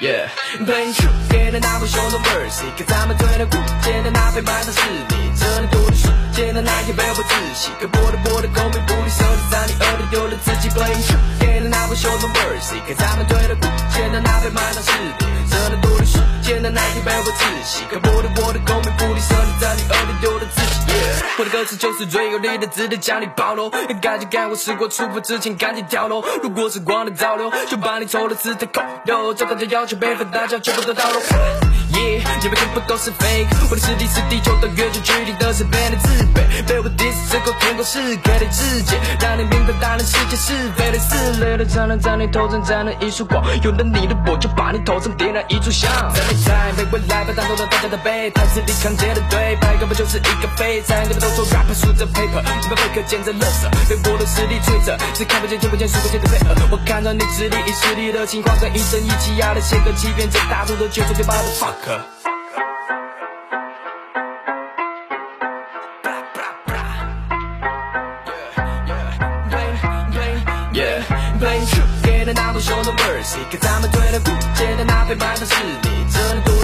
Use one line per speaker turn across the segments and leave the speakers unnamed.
Yeah, playing true，给了那位兄弟。mercy，可咱们推了古剑的那杯满的是你，这能多的世界的那一杯不自信，可我的我的功名不离手里，在你耳边丢了自己 playing true，给了那位兄弟 mercy，可咱们推了古剑的那杯满的是你，这能多的世界的那一杯不自信，可我的我的我的歌词就是最有力的字，得将你暴露，赶紧赶我试过出发之前赶紧跳楼，如果时光的倒流，就把你抽了姿态扣留，这大家要求背和大家全部都倒落。Yeah，你们全部都是 fake，我的实力是地球的月球，距离的是变得自卑，被我 diss 之后天空是给的自己，让你明白大人世界是非的是累的，才能在你头上沾了一束光，有了你的我就把你头上点燃一炷香，在没在被未来被打动了大家的背，台词里扛接的对白根本就是一个废材，你们都说 rapper 数着 paper，你们 fake 简直垃圾，被我的实力摧折，只看不见听不见数不见的配合，我看到你实力以实力的情况，跟一生一起压的写歌欺骗这大众的全部嘴巴的 fuck。Yeah, blame true，给了那位兄弟 mercy，可咱们推了古剑的那杯满上是你，这能多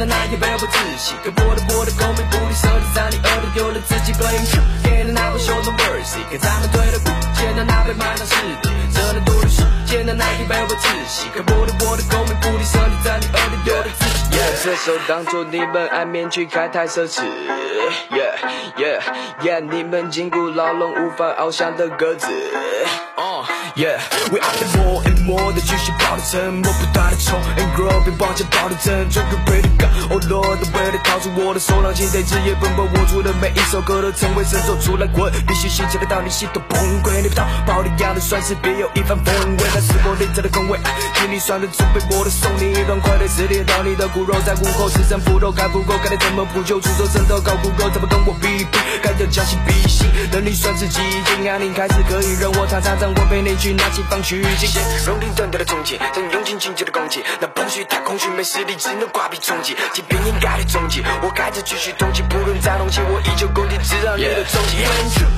的世界的那一杯不自信，可波的波的功名不离手里，在你耳里丢了自己 blame true，给了那位兄弟 mercy，可咱们推了古剑的那杯满上是你，这能多的世界的那一杯不自信，可波的波的功名不离手里，在你耳里丢了自己。Yeah，这首当作你们安眠曲开太奢侈。Yeah yeah yeah，你们禁锢牢笼无法翱翔的鸽子。Uh, yeah, we are the more and more 的继续保持沉默，不断的冲 and grow，别往前跑的正，就 ready to go。Oh Lord，为了逃出我的手，掌心在日夜奔波，我出的每一首歌都成为神兽出来滚，必须心切的到你心都崩溃，你不逃跑的样子算是别有一番风味，那是我内在的空位，心里酸的准备我的送你一段快乐，撕裂到你的骨肉，在午后吃上腐肉，看不够，看你怎么补救，出手渗透搞不够，怎么跟我比拼？该掉将心比心，能力算是极限，压力开始可以让我常常让我陪你去拿起放取经验，熔钉断掉的终结，正用尽境界的攻击，那崩虚太空虚，没实力只能挂壁充气，即便应该的终结，我开始继续同情，不论再动气，我依旧攻击，直到你的终结。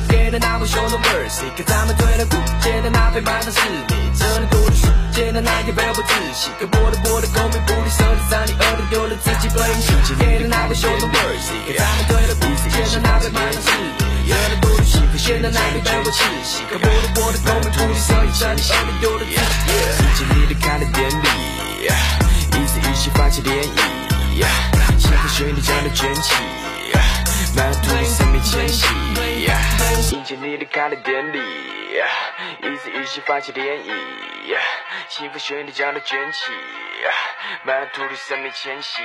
给的那位兄弟 mercy，可咱们推了古剑的那杯满上是你，这能多的世界的那一杯不自信，可波的波的功名不离手里，在你耳里丢了自己 blame。给的那位兄弟 mercy，可咱们推了古剑的那杯满上是你，这能多的世界的那一杯不自信，可波的我的功名不离手里，在你耳里丢了自己。卷起。满土的生命迁徙，迎接你离开的典礼，一字一气泛起涟漪，幸福旋律将它卷起，满土的生命迁徙。